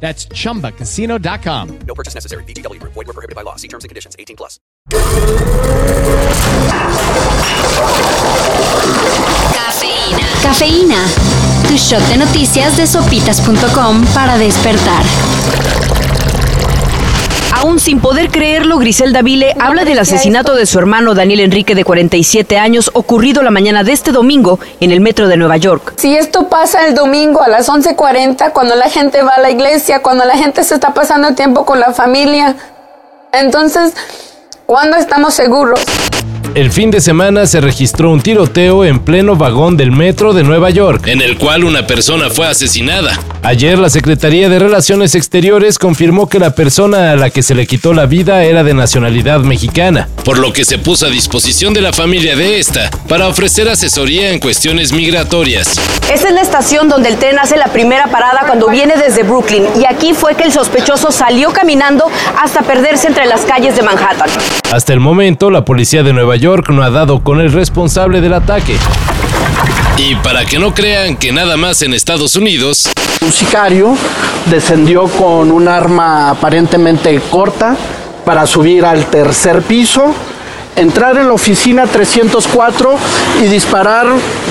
That's chumbacasino.com. No purchase necessary. VGW Group. Void were prohibited by law. See terms and conditions. 18 plus. Cafeína. Cafeína. Tu shot de noticias de sopitas.com para despertar. Aún sin poder creerlo, Griselda Vile habla del asesinato de su hermano Daniel Enrique de 47 años ocurrido la mañana de este domingo en el metro de Nueva York. Si esto pasa el domingo a las 11:40, cuando la gente va a la iglesia, cuando la gente se está pasando tiempo con la familia, entonces, ¿cuándo estamos seguros? El fin de semana se registró un tiroteo en pleno vagón del metro de Nueva York, en el cual una persona fue asesinada. Ayer la Secretaría de Relaciones Exteriores confirmó que la persona a la que se le quitó la vida era de nacionalidad mexicana, por lo que se puso a disposición de la familia de esta para ofrecer asesoría en cuestiones migratorias. Esta es la estación donde el tren hace la primera parada cuando viene desde Brooklyn y aquí fue que el sospechoso salió caminando hasta perderse entre las calles de Manhattan. Hasta el momento, la policía de Nueva York no ha dado con el responsable del ataque. Y para que no crean que nada más en Estados Unidos, Un sicario descendió con un arma aparentemente corta para subir al tercer piso, entrar en la oficina 304 y disparar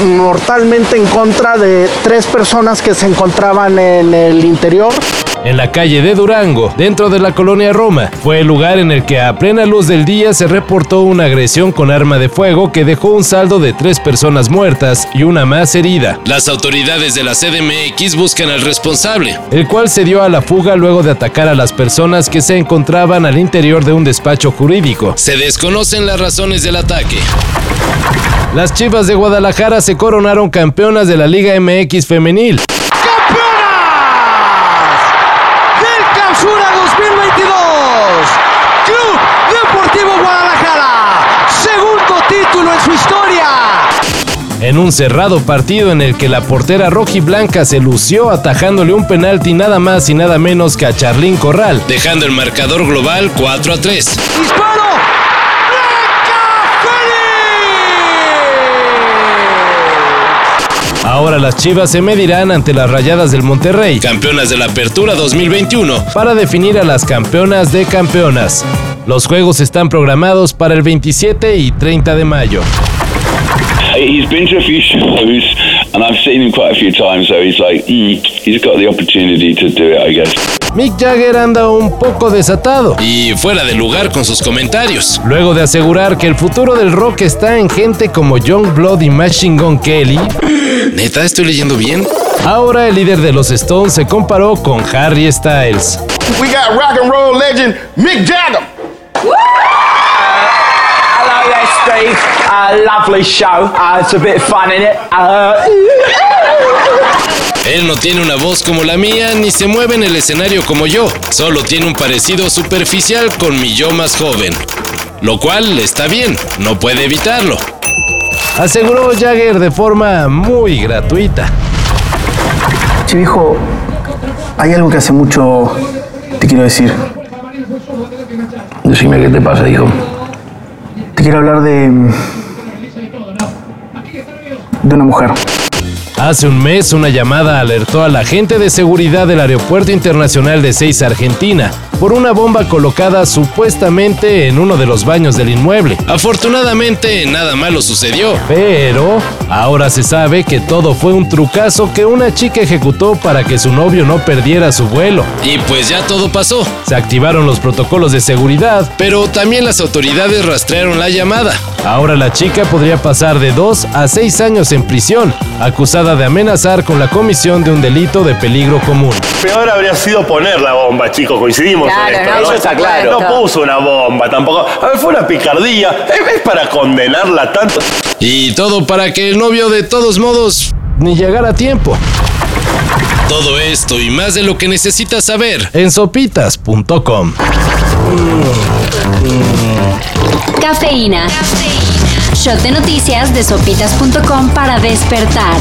mortalmente en contra de tres personas que se encontraban en el interior. En la calle de Durango, dentro de la colonia Roma, fue el lugar en el que a plena luz del día se reportó una agresión con arma de fuego que dejó un saldo de tres personas muertas y una más herida. Las autoridades de la CDMX buscan al responsable, el cual se dio a la fuga luego de atacar a las personas que se encontraban al interior de un despacho jurídico. Se desconocen las razones del ataque. Las Chivas de Guadalajara se coronaron campeonas de la Liga MX femenil. En un cerrado partido en el que la portera rojiblanca se lució atajándole un penalti nada más y nada menos que a Charlín Corral, dejando el marcador global 4 a 3. Disparo. Ahora las Chivas se medirán ante las Rayadas del Monterrey, campeonas de la Apertura 2021, para definir a las campeonas de campeonas. Los juegos están programados para el 27 y 30 de mayo. He's been to a few shows, and I've seen him quite a few times. So he's like, mm, he's got the opportunity to do it, I guess. Mick Jagger anda un poco desatado y fuera de lugar con sus comentarios. Luego de asegurar que el futuro del rock está en gente como Young Blood y Machine Gun Kelly. ¿Neta estoy leyendo bien? Ahora el líder de los Stones se comparó con Harry Styles. We got rock and roll legend Mick Jagger. Hello there, Steve. Uh, lovely show. Uh, it's a bit fun in it. Uh, Él no tiene una voz como la mía ni se mueve en el escenario como yo, solo tiene un parecido superficial con mi yo más joven. Lo cual está bien, no puede evitarlo. Aseguró Jagger de forma muy gratuita. Che, viejo, hay algo que hace mucho te quiero decir. Decime qué te pasa, hijo. Quiero hablar de. de una mujer. Hace un mes una llamada alertó a la gente de seguridad del Aeropuerto Internacional de Seiza, Argentina, por una bomba colocada supuestamente en uno de los baños del inmueble. Afortunadamente nada malo sucedió, pero ahora se sabe que todo fue un trucazo que una chica ejecutó para que su novio no perdiera su vuelo. Y pues ya todo pasó. Se activaron los protocolos de seguridad, pero también las autoridades rastrearon la llamada. Ahora la chica podría pasar de 2 a 6 años en prisión, acusada de amenazar con la comisión de un delito de peligro común. Peor habría sido poner la bomba, chicos, coincidimos Claro, en esto. no, eso está claro. No puso una bomba tampoco. A ver, fue una picardía. Es es para condenarla tanto. Y todo para que el novio de todos modos ni llegara a tiempo. Todo esto y más de lo que necesitas saber en sopitas.com. Cafeína. Shot de noticias de sopitas.com para despertar.